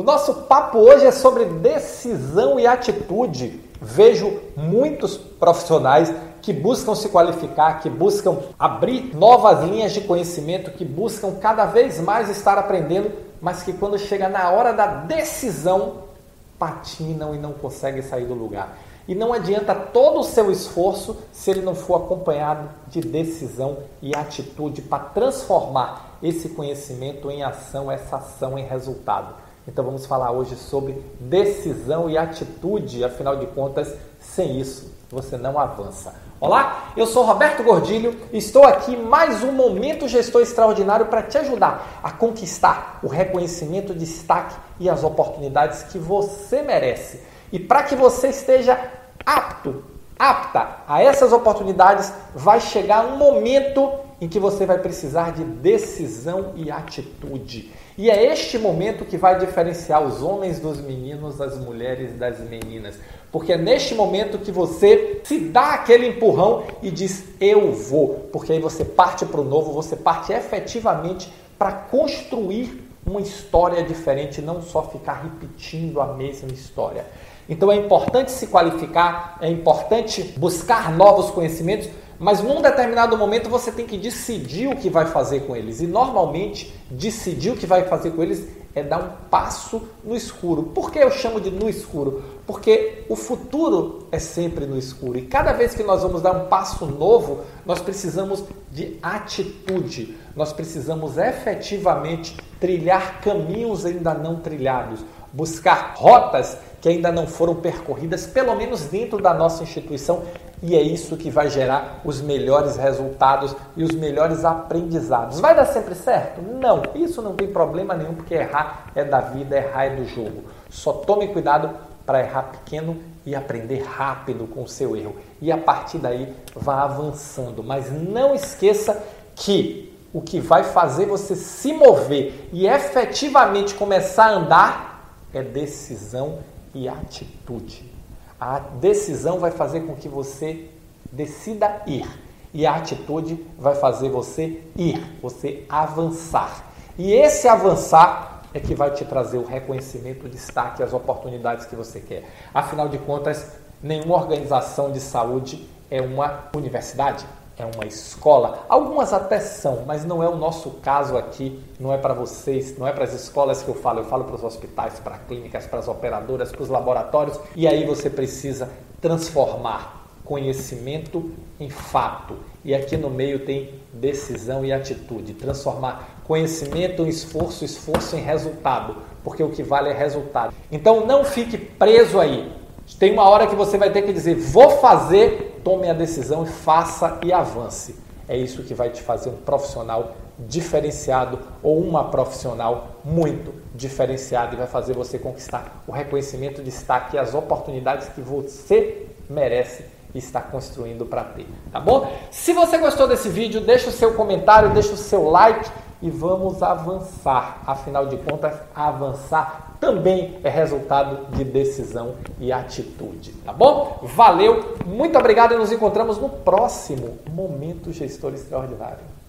O nosso papo hoje é sobre decisão e atitude. Vejo muitos profissionais que buscam se qualificar, que buscam abrir novas linhas de conhecimento, que buscam cada vez mais estar aprendendo, mas que quando chega na hora da decisão patinam e não conseguem sair do lugar. E não adianta todo o seu esforço se ele não for acompanhado de decisão e atitude para transformar esse conhecimento em ação, essa ação em resultado. Então vamos falar hoje sobre decisão e atitude, afinal de contas, sem isso você não avança. Olá, eu sou Roberto Gordilho e estou aqui mais um momento gestor extraordinário para te ajudar a conquistar o reconhecimento, destaque e as oportunidades que você merece. E para que você esteja apto, apta a essas oportunidades, vai chegar um momento em que você vai precisar de decisão e atitude. E é este momento que vai diferenciar os homens dos meninos, as mulheres das meninas. Porque é neste momento que você se dá aquele empurrão e diz: Eu vou. Porque aí você parte para o novo, você parte efetivamente para construir uma história diferente, não só ficar repetindo a mesma história. Então é importante se qualificar, é importante buscar novos conhecimentos, mas num determinado momento você tem que decidir o que vai fazer com eles. E normalmente decidir o que vai fazer com eles é dar um passo no escuro. Por que eu chamo de no escuro? Porque o futuro é sempre no escuro. E cada vez que nós vamos dar um passo novo, nós precisamos de atitude. Nós precisamos efetivamente trilhar caminhos ainda não trilhados, buscar rotas que ainda não foram percorridas, pelo menos dentro da nossa instituição, e é isso que vai gerar os melhores resultados e os melhores aprendizados. Vai dar sempre certo? Não, isso não tem problema nenhum, porque errar é da vida, errar é do jogo. Só tome cuidado para errar pequeno e aprender rápido com o seu erro. E a partir daí vá avançando. Mas não esqueça que o que vai fazer você se mover e efetivamente começar a andar é decisão e atitude. A decisão vai fazer com que você decida ir. E a atitude vai fazer você ir, você avançar. E esse avançar é que vai te trazer o reconhecimento, o destaque, as oportunidades que você quer. Afinal de contas, nenhuma organização de saúde é uma universidade é uma escola. Algumas até são, mas não é o nosso caso aqui, não é para vocês, não é para as escolas que eu falo, eu falo para os hospitais, para clínicas, para as operadoras, para os laboratórios, e aí você precisa transformar conhecimento em fato. E aqui no meio tem decisão e atitude, transformar conhecimento em esforço, esforço em resultado, porque o que vale é resultado. Então não fique preso aí. Tem uma hora que você vai ter que dizer: vou fazer tome a decisão e faça e avance. É isso que vai te fazer um profissional diferenciado ou uma profissional muito diferenciada e vai fazer você conquistar o reconhecimento, destaque e as oportunidades que você merece e está construindo para ter, tá bom? Se você gostou desse vídeo, deixa o seu comentário, deixa o seu like e vamos avançar. Afinal de contas, avançar também é resultado de decisão e atitude, tá bom? Valeu, muito obrigado e nos encontramos no próximo Momento Gestor Extraordinário.